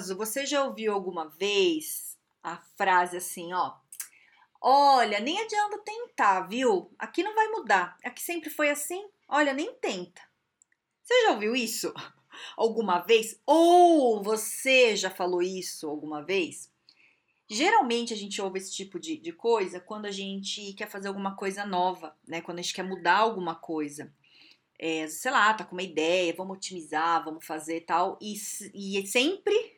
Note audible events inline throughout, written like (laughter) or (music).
você já ouviu alguma vez a frase assim, ó? Olha, nem adianta tentar, viu? Aqui não vai mudar. Aqui sempre foi assim. Olha, nem tenta. Você já ouviu isso (laughs) alguma vez? Ou você já falou isso alguma vez? Geralmente a gente ouve esse tipo de, de coisa quando a gente quer fazer alguma coisa nova, né? Quando a gente quer mudar alguma coisa é, sei lá, tá com uma ideia, vamos otimizar, vamos fazer tal. E, e sempre,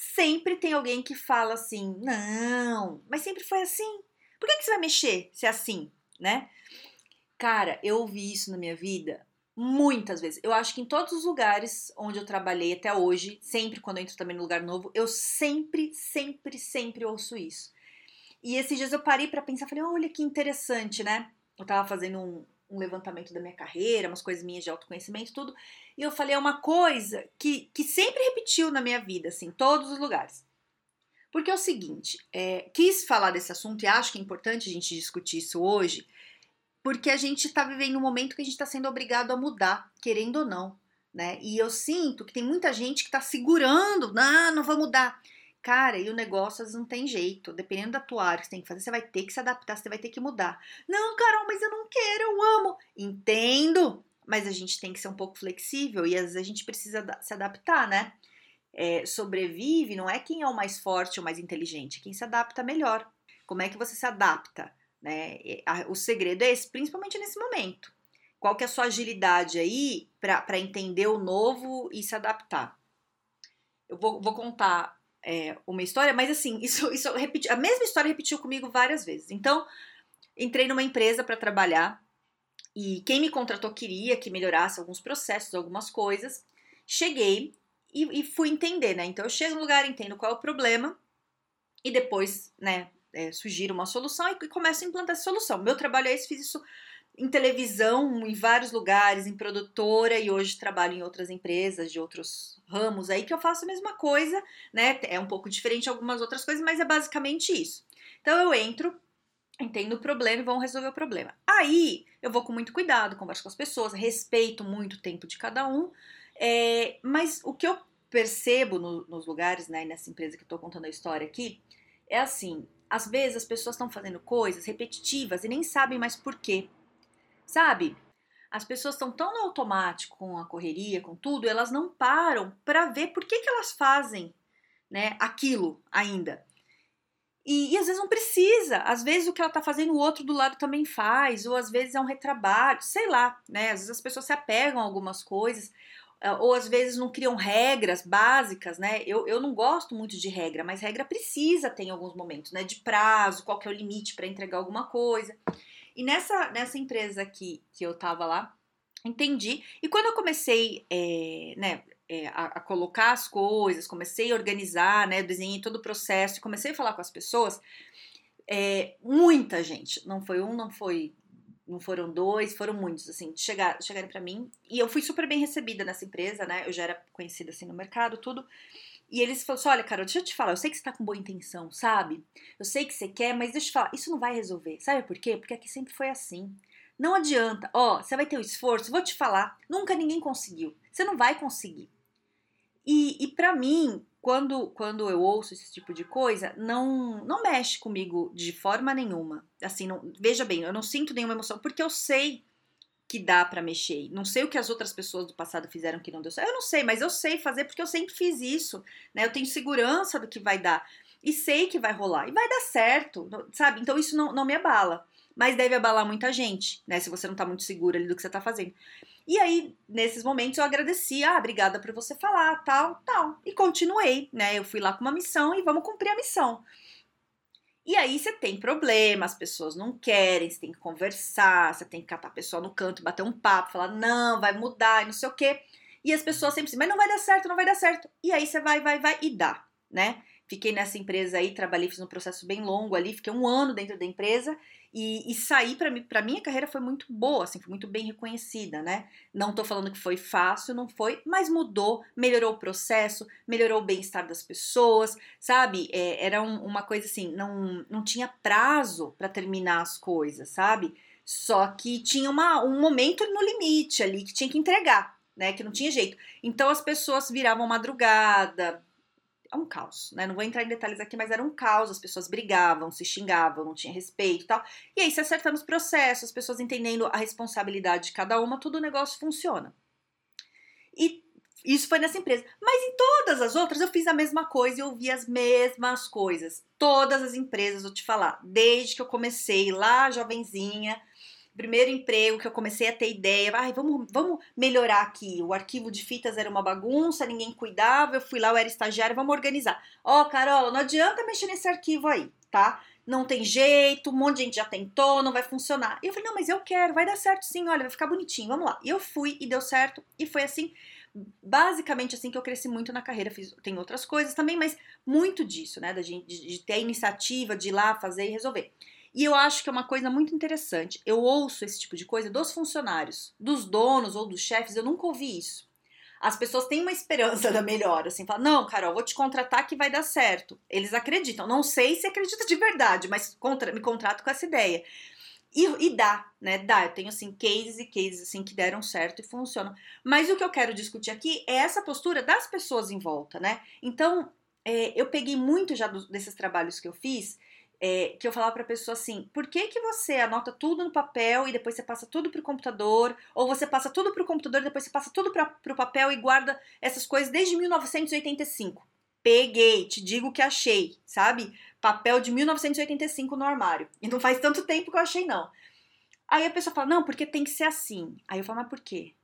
sempre tem alguém que fala assim: não, mas sempre foi assim. Por que, que você vai mexer se é assim, né? Cara, eu ouvi isso na minha vida muitas vezes. Eu acho que em todos os lugares onde eu trabalhei até hoje, sempre quando eu entro também no lugar novo, eu sempre, sempre, sempre ouço isso. E esses dias eu parei para pensar, falei, olha que interessante, né? Eu tava fazendo um, um levantamento da minha carreira, umas coisas minhas de autoconhecimento, tudo. E eu falei, é uma coisa que, que sempre repetiu na minha vida, assim, em todos os lugares. Porque é o seguinte, é, quis falar desse assunto e acho que é importante a gente discutir isso hoje, porque a gente está vivendo um momento que a gente está sendo obrigado a mudar, querendo ou não, né? E eu sinto que tem muita gente que está segurando, não, não vou mudar. Cara, e o negócio não tem jeito. Dependendo da tua área que você tem que fazer, você vai ter que se adaptar, você vai ter que mudar. Não, Carol, mas eu não quero, eu amo. Entendo, mas a gente tem que ser um pouco flexível e às vezes a gente precisa se adaptar, né? É, sobrevive não é quem é o mais forte ou mais inteligente, é quem se adapta melhor. Como é que você se adapta? Né? O segredo é esse, principalmente nesse momento. Qual que é a sua agilidade aí para entender o novo e se adaptar? Eu vou, vou contar é, uma história, mas assim, (laughs) isso, isso repeti, a mesma história repetiu comigo várias vezes. Então, entrei numa empresa para trabalhar e quem me contratou queria que melhorasse alguns processos, algumas coisas. Cheguei e, e fui entender, né? Então, eu chego no lugar, entendo qual é o problema e depois, né, é, sugiro uma solução e, e começo a implantar essa solução. Meu trabalho é esse, fiz isso em televisão, em vários lugares, em produtora e hoje trabalho em outras empresas de outros ramos aí que eu faço a mesma coisa, né? É um pouco diferente algumas outras coisas, mas é basicamente isso. Então eu entro, entendo o problema e vamos resolver o problema. Aí eu vou com muito cuidado, converso com as pessoas, respeito muito o tempo de cada um, é, mas o que eu percebo no, nos lugares, né, nessa empresa que eu tô contando a história aqui, é assim, às vezes as pessoas estão fazendo coisas repetitivas e nem sabem mais por quê. Sabe? As pessoas estão tão no automático com a correria, com tudo, elas não param para ver por que, que elas fazem né, aquilo ainda. E, e, às vezes não precisa, às vezes o que ela está fazendo o outro do lado também faz, ou às vezes é um retrabalho, sei lá, né? Às vezes as pessoas se apegam a algumas coisas, eh, ou às vezes não criam regras básicas, né? Eu, eu não gosto muito de regra, mas regra precisa ter em alguns momentos, né? De prazo, qual que é o limite para entregar alguma coisa. E nessa, nessa empresa aqui que eu tava lá, entendi. E quando eu comecei, é, né, é, a, a, colocar as coisas, comecei a organizar, né, desenhei todo o processo, comecei a falar com as pessoas, é, muita gente, não foi um, não foi, não foram dois, foram muitos, assim, chegar, chegarem para mim. E eu fui super bem recebida nessa empresa, né, eu já era conhecida assim no mercado, tudo. E eles falaram assim: olha, Carol, deixa eu te falar, eu sei que você tá com boa intenção, sabe? Eu sei que você quer, mas deixa eu te falar, isso não vai resolver. Sabe por quê? Porque aqui sempre foi assim. Não adianta, ó, você vai ter o esforço, vou te falar, nunca ninguém conseguiu. Você não vai conseguir. E, e para mim, quando, quando eu ouço esse tipo de coisa, não não mexe comigo de forma nenhuma. Assim, não, veja bem, eu não sinto nenhuma emoção, porque eu sei que dá para mexer. Não sei o que as outras pessoas do passado fizeram que não deu certo. Eu não sei, mas eu sei fazer porque eu sempre fiz isso, né? Eu tenho segurança do que vai dar e sei que vai rolar e vai dar certo, sabe? Então isso não, não me abala, mas deve abalar muita gente, né? Se você não tá muito segura ali do que você tá fazendo. E aí, nesses momentos, eu agradeci, ah, obrigada por você falar, tal, tal. E continuei, né? Eu fui lá com uma missão e vamos cumprir a missão. E aí você tem problema, as pessoas não querem, você tem que conversar, você tem que catar a pessoa no canto, bater um papo, falar, não, vai mudar, não sei o quê. E as pessoas sempre dizem, mas não vai dar certo, não vai dar certo. E aí você vai, vai, vai e dá, né? fiquei nessa empresa aí, trabalhei, fiz um processo bem longo ali, fiquei um ano dentro da empresa e, e sair para mim, para minha carreira foi muito boa, assim, foi muito bem reconhecida, né? Não tô falando que foi fácil, não foi, mas mudou, melhorou o processo, melhorou o bem-estar das pessoas, sabe? É, era um, uma coisa assim, não, não tinha prazo para terminar as coisas, sabe? Só que tinha uma, um momento no limite ali que tinha que entregar, né? Que não tinha jeito. Então as pessoas viravam madrugada, é um caos, né? Não vou entrar em detalhes aqui, mas era um caos, as pessoas brigavam, se xingavam, não tinha respeito e tal. E aí, se acertando os processos, as pessoas entendendo a responsabilidade de cada uma, todo o negócio funciona. E isso foi nessa empresa. Mas em todas as outras eu fiz a mesma coisa e ouvi as mesmas coisas. Todas as empresas, vou te falar, desde que eu comecei lá, jovenzinha, primeiro emprego que eu comecei a ter ideia, ai, vamos, vamos melhorar aqui. O arquivo de fitas era uma bagunça, ninguém cuidava, eu fui lá, eu era estagiária, vamos organizar. Ó, oh, Carol, não adianta mexer nesse arquivo aí, tá? Não tem jeito, um monte de gente já tentou, não vai funcionar. E eu falei, não, mas eu quero, vai dar certo sim, olha, vai ficar bonitinho, vamos lá. E eu fui e deu certo, e foi assim, basicamente assim que eu cresci muito na carreira. Fiz, tem outras coisas também, mas muito disso, né? Da gente, de, de ter a iniciativa de ir lá fazer e resolver. E eu acho que é uma coisa muito interessante. Eu ouço esse tipo de coisa dos funcionários, dos donos ou dos chefes, eu nunca ouvi isso. As pessoas têm uma esperança da melhora, assim, falam, não, Carol, vou te contratar que vai dar certo. Eles acreditam. Não sei se acredita de verdade, mas contra, me contrato com essa ideia. E, e, dá, né? Dá. Eu tenho assim cases e cases assim que deram certo e funcionam. Mas o que eu quero discutir aqui é essa postura das pessoas em volta, né? Então, é, eu peguei muito já do, desses trabalhos que eu fiz é, que eu falava para a pessoa assim: por que, que você anota tudo no papel e depois você passa tudo para o computador? Ou você passa tudo para o computador e depois você passa tudo para o papel e guarda essas coisas desde 1985? Peguei, te digo que achei, sabe? Papel de 1985 no armário. E não faz tanto tempo que eu achei, não. Aí a pessoa fala: não, porque tem que ser assim. Aí eu falo: mas por quê?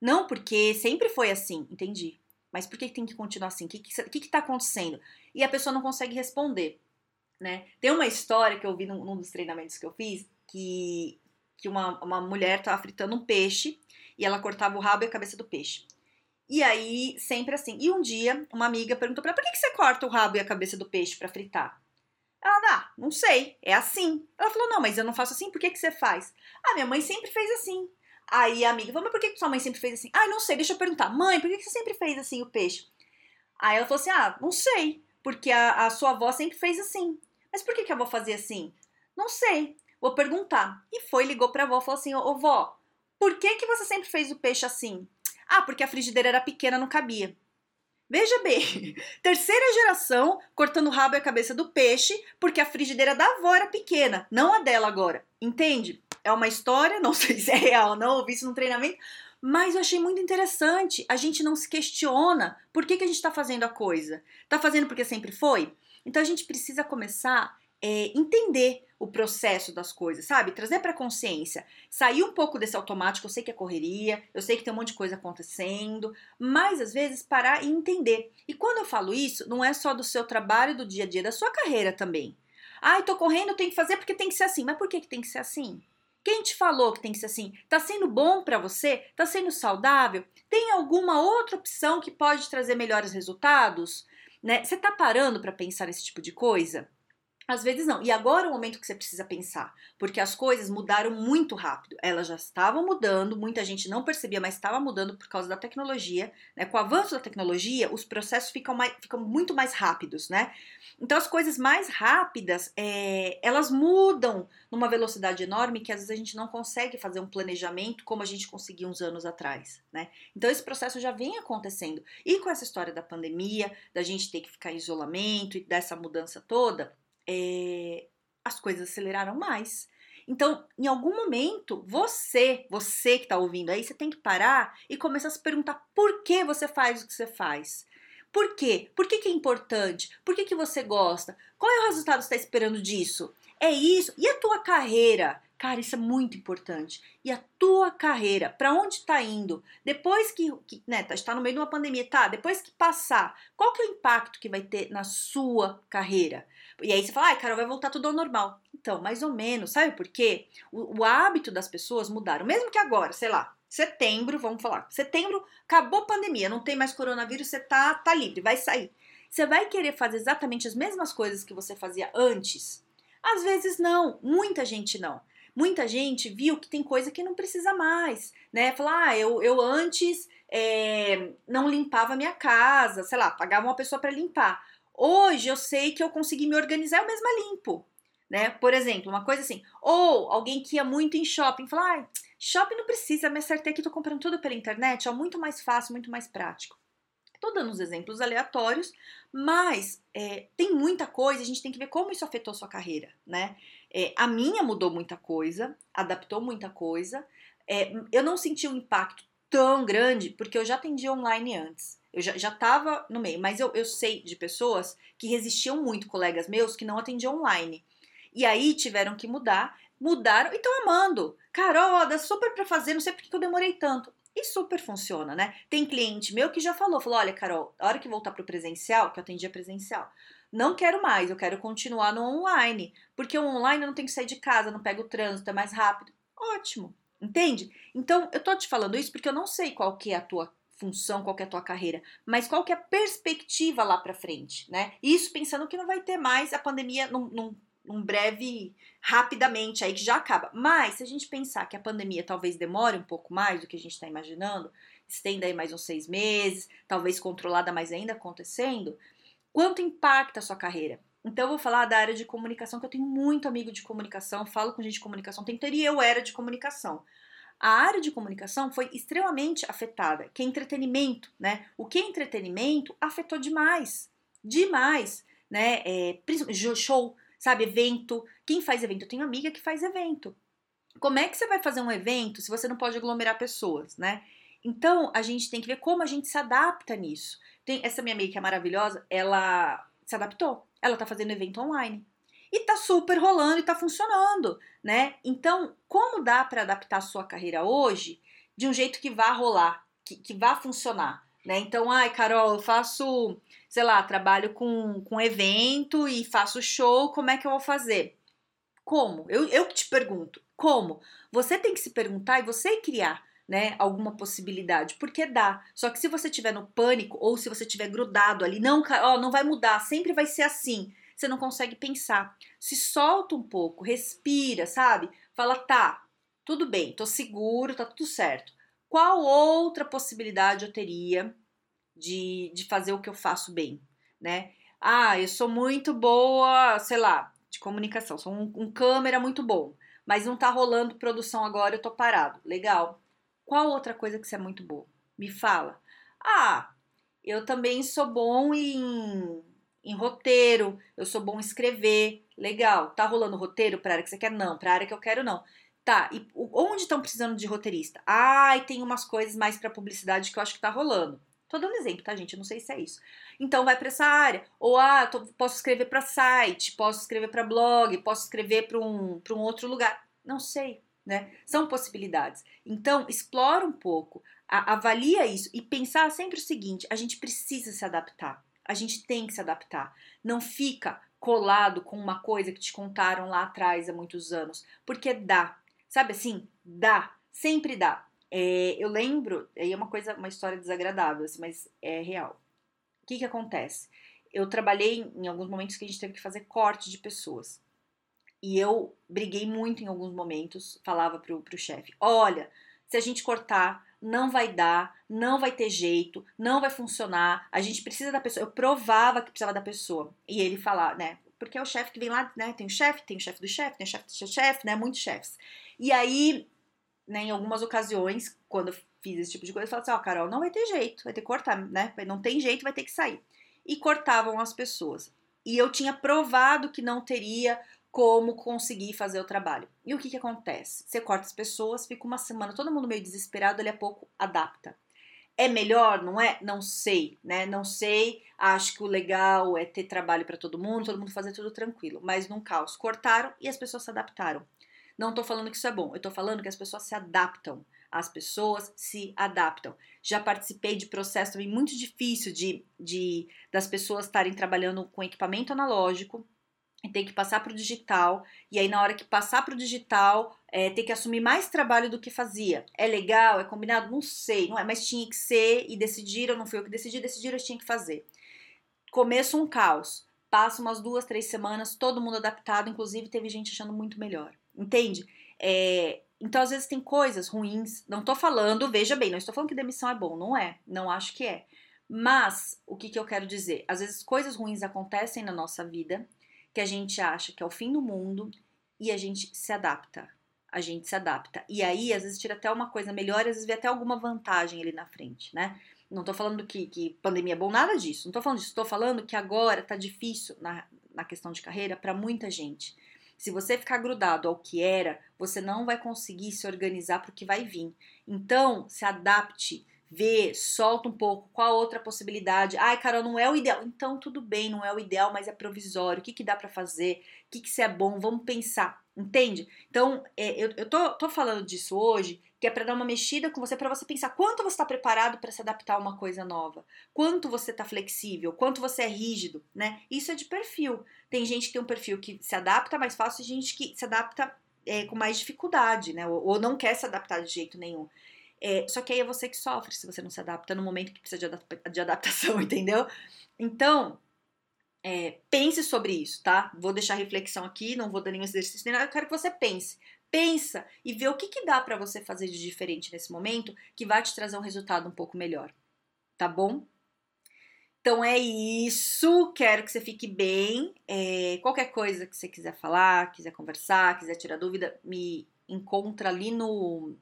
Não, porque sempre foi assim, entendi. Mas por que tem que continuar assim? O que, que, que, que tá acontecendo? E a pessoa não consegue responder né? Tem uma história que eu vi num, num dos treinamentos que eu fiz que, que uma, uma mulher estava fritando um peixe e ela cortava o rabo e a cabeça do peixe. E aí, sempre assim. E um dia, uma amiga perguntou pra ela: por que, que você corta o rabo e a cabeça do peixe para fritar? Ela, ah, não sei, é assim. Ela falou: não, mas eu não faço assim, por que, que você faz? Ah, minha mãe sempre fez assim. Aí a amiga falou: mas por que, que sua mãe sempre fez assim? Ah, não sei, deixa eu perguntar. Mãe, por que, que você sempre fez assim o peixe? Aí ela falou assim: ah, não sei, porque a, a sua avó sempre fez assim. Mas por que, que a avó fazia assim? Não sei, vou perguntar. E foi, ligou pra avó e falou assim: Ô vó, por que, que você sempre fez o peixe assim? Ah, porque a frigideira era pequena, não cabia. Veja bem, (laughs) terceira geração cortando o rabo e a cabeça do peixe porque a frigideira da avó era pequena, não a dela agora. Entende? É uma história, (laughs) não sei se é real ou não, ouvi isso no treinamento, mas eu achei muito interessante. A gente não se questiona por que, que a gente está fazendo a coisa. Tá fazendo porque sempre foi? Então a gente precisa começar é, entender o processo das coisas, sabe? Trazer para consciência, sair um pouco desse automático. Eu sei que é correria, eu sei que tem um monte de coisa acontecendo, mas às vezes parar e entender. E quando eu falo isso, não é só do seu trabalho, do dia a dia, da sua carreira também. Ai, tô correndo, tenho que fazer porque tem que ser assim. Mas por que, que tem que ser assim? Quem te falou que tem que ser assim? Tá sendo bom para você? Tá sendo saudável? Tem alguma outra opção que pode trazer melhores resultados? Né? Você tá parando para pensar nesse tipo de coisa? Às vezes não. E agora é o momento que você precisa pensar, porque as coisas mudaram muito rápido. Elas já estavam mudando, muita gente não percebia, mas estava mudando por causa da tecnologia. Né? Com o avanço da tecnologia, os processos ficam, mais, ficam muito mais rápidos, né? Então as coisas mais rápidas, é, elas mudam numa velocidade enorme que às vezes a gente não consegue fazer um planejamento como a gente conseguia uns anos atrás, né? Então esse processo já vem acontecendo. E com essa história da pandemia, da gente ter que ficar em isolamento e dessa mudança toda, é, as coisas aceleraram mais. Então, em algum momento, você, você que está ouvindo aí, você tem que parar e começar a se perguntar por que você faz o que você faz. Por quê? Por que, que é importante? Por que, que você gosta? Qual é o resultado que você está esperando disso? É isso. E a tua carreira? Cara, isso é muito importante. E a tua carreira, para onde está indo? Depois que, que né, está tá no meio de uma pandemia, tá? Depois que passar, qual que é o impacto que vai ter na sua carreira? E aí você fala, ai, cara, vai voltar tudo ao normal. Então, mais ou menos, sabe por quê? O, o hábito das pessoas mudaram. Mesmo que agora, sei lá, setembro, vamos falar, setembro, acabou a pandemia, não tem mais coronavírus, você tá, tá livre, vai sair. Você vai querer fazer exatamente as mesmas coisas que você fazia antes? Às vezes não, muita gente não. Muita gente viu que tem coisa que não precisa mais, né? Falar, ah, eu, eu antes é, não limpava minha casa, sei lá, pagava uma pessoa para limpar. Hoje eu sei que eu consegui me organizar, eu mesma limpo, né? Por exemplo, uma coisa assim, ou alguém que ia muito em shopping, falar, ah, shopping não precisa, me acertei que tô comprando tudo pela internet, é muito mais fácil, muito mais prático. Tô dando uns exemplos aleatórios, mas é, tem muita coisa, a gente tem que ver como isso afetou sua carreira, né? É, a minha mudou muita coisa, adaptou muita coisa. É, eu não senti um impacto tão grande porque eu já atendi online antes. Eu já, já tava no meio, mas eu, eu sei de pessoas que resistiam muito, colegas meus, que não atendiam online. E aí tiveram que mudar, mudaram e estão amando. Carol, dá super pra fazer, não sei por que eu demorei tanto. E super funciona, né? Tem cliente meu que já falou, falou, olha, Carol, a hora que voltar pro presencial, que eu atendia presencial, não quero mais, eu quero continuar no online, porque o online eu não tenho que sair de casa, não pego o trânsito, é mais rápido. Ótimo, entende? Então, eu tô te falando isso porque eu não sei qual que é a tua função, qual é a tua carreira, mas qual que é a perspectiva lá para frente, né? Isso pensando que não vai ter mais a pandemia num, num, num, breve, rapidamente aí que já acaba. Mas se a gente pensar que a pandemia talvez demore um pouco mais do que a gente está imaginando, estenda aí mais uns seis meses, talvez controlada, mas ainda acontecendo, quanto impacta a sua carreira? Então eu vou falar da área de comunicação, que eu tenho muito amigo de comunicação, falo com gente de comunicação, tem e eu era de comunicação a área de comunicação foi extremamente afetada, que é entretenimento, né? O que é entretenimento afetou demais, demais, né? É, show, sabe, evento. Quem faz evento? Eu tenho amiga que faz evento. Como é que você vai fazer um evento se você não pode aglomerar pessoas, né? Então a gente tem que ver como a gente se adapta nisso. Tem essa minha amiga que é maravilhosa, ela se adaptou. Ela tá fazendo evento online e tá super rolando e tá funcionando, né? Então, como dá para adaptar a sua carreira hoje de um jeito que vá rolar, que, que vá funcionar, né? Então, ai, Carol, eu faço, sei lá, trabalho com, com evento e faço show, como é que eu vou fazer? Como? Eu, eu te pergunto, como? Você tem que se perguntar e você criar. Né, alguma possibilidade, porque dá. Só que se você tiver no pânico ou se você tiver grudado ali, não, ó, não vai mudar, sempre vai ser assim você não consegue pensar. Se solta um pouco, respira, sabe? Fala, tá, tudo bem, tô seguro, tá tudo certo. Qual outra possibilidade eu teria de, de fazer o que eu faço bem, né? Ah, eu sou muito boa, sei lá, de comunicação, sou um, um câmera muito bom, mas não tá rolando produção agora, eu tô parado. Legal. Qual outra coisa que você é muito boa? Me fala. Ah, eu também sou bom em em roteiro, eu sou bom em escrever, legal. Tá rolando roteiro para área que você quer? Não, para área que eu quero não. Tá, e onde estão precisando de roteirista? Ai, tem umas coisas mais para publicidade que eu acho que tá rolando. Tô dando exemplo, tá, gente? Eu não sei se é isso. Então vai para essa área. Ou ah, tô, posso escrever para site, posso escrever para blog, posso escrever para um, um outro lugar. Não sei, né? São possibilidades. Então, explora um pouco, a, avalia isso e pensar sempre o seguinte: a gente precisa se adaptar. A gente tem que se adaptar. Não fica colado com uma coisa que te contaram lá atrás há muitos anos, porque dá. Sabe assim? Dá. Sempre dá. É, eu lembro, aí é uma coisa, uma história desagradável, assim, mas é real. O que que acontece? Eu trabalhei em alguns momentos que a gente teve que fazer corte de pessoas. E eu briguei muito em alguns momentos, falava pro, pro chefe: olha, se a gente cortar, não vai dar, não vai ter jeito, não vai funcionar, a gente precisa da pessoa. Eu provava que precisava da pessoa. E ele falar, né? Porque é o chefe que vem lá, né? Tem o chefe, tem o chefe do chefe, tem o chefe do chefe, né? Muitos chefes. E aí, né, em algumas ocasiões, quando eu fiz esse tipo de coisa, eu falava assim, ó, oh, Carol, não vai ter jeito, vai ter que cortar, né? Não tem jeito, vai ter que sair. E cortavam as pessoas. E eu tinha provado que não teria como conseguir fazer o trabalho. E o que, que acontece? Você corta as pessoas, fica uma semana, todo mundo meio desesperado, ele a pouco adapta. É melhor, não é? Não sei, né? Não sei. Acho que o legal é ter trabalho para todo mundo, todo mundo fazer tudo tranquilo. Mas num caos, cortaram e as pessoas se adaptaram. Não tô falando que isso é bom, eu tô falando que as pessoas se adaptam. As pessoas se adaptam. Já participei de processo também muito difícil de, de das pessoas estarem trabalhando com equipamento analógico, tem que passar para o digital, e aí na hora que passar para o digital, é, ter que assumir mais trabalho do que fazia. É legal? É combinado? Não sei, não é, mas tinha que ser, e decidiram, não foi eu que decidi, decidiram, eu tinha que fazer. começo um caos, passa umas duas, três semanas, todo mundo adaptado, inclusive teve gente achando muito melhor. Entende? É, então, às vezes, tem coisas ruins. Não tô falando, veja bem, não estou falando que demissão é bom, não é. Não acho que é. Mas, o que, que eu quero dizer? Às vezes, coisas ruins acontecem na nossa vida que a gente acha que é o fim do mundo e a gente se adapta. A gente se adapta. E aí, às vezes, tira até uma coisa melhor, às vezes vê até alguma vantagem ali na frente, né? Não tô falando que, que pandemia é bom, nada disso. Não tô falando disso. Tô falando que agora tá difícil na, na questão de carreira para muita gente. Se você ficar grudado ao que era, você não vai conseguir se organizar para o que vai vir. Então, se adapte, vê, solta um pouco, qual outra possibilidade? Ai, Carol, não é o ideal. Então, tudo bem, não é o ideal, mas é provisório. O que, que dá para fazer? O que, que se é bom? Vamos pensar, entende? Então, é, eu, eu tô, tô falando disso hoje que é para dar uma mexida com você, para você pensar quanto você está preparado para se adaptar a uma coisa nova, quanto você está flexível, quanto você é rígido, né? Isso é de perfil. Tem gente que tem um perfil que se adapta mais fácil, e gente que se adapta é, com mais dificuldade, né? Ou, ou, não quer se adaptar de jeito nenhum. É, só que aí é você que sofre se você não se adapta no momento que precisa de, adap de adaptação, (laughs) entendeu? Então, é, pense sobre isso, tá? Vou deixar reflexão aqui, não vou dar nenhum exercício nem nada, eu quero que você pense pensa e vê o que, que dá para você fazer de diferente nesse momento que vai te trazer um resultado um pouco melhor. Tá bom? Então é isso. Quero que você fique bem. É, qualquer coisa que você quiser falar, quiser conversar, quiser tirar dúvida, me encontra ali no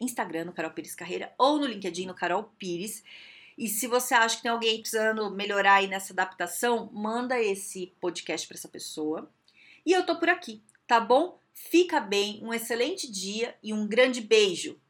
Instagram, no Carol Pires Carreira, ou no LinkedIn, no Carol Pires. E se você acha que tem alguém precisando melhorar aí nessa adaptação, manda esse podcast para essa pessoa. E eu tô por aqui, tá bom? Fica bem, um excelente dia e um grande beijo!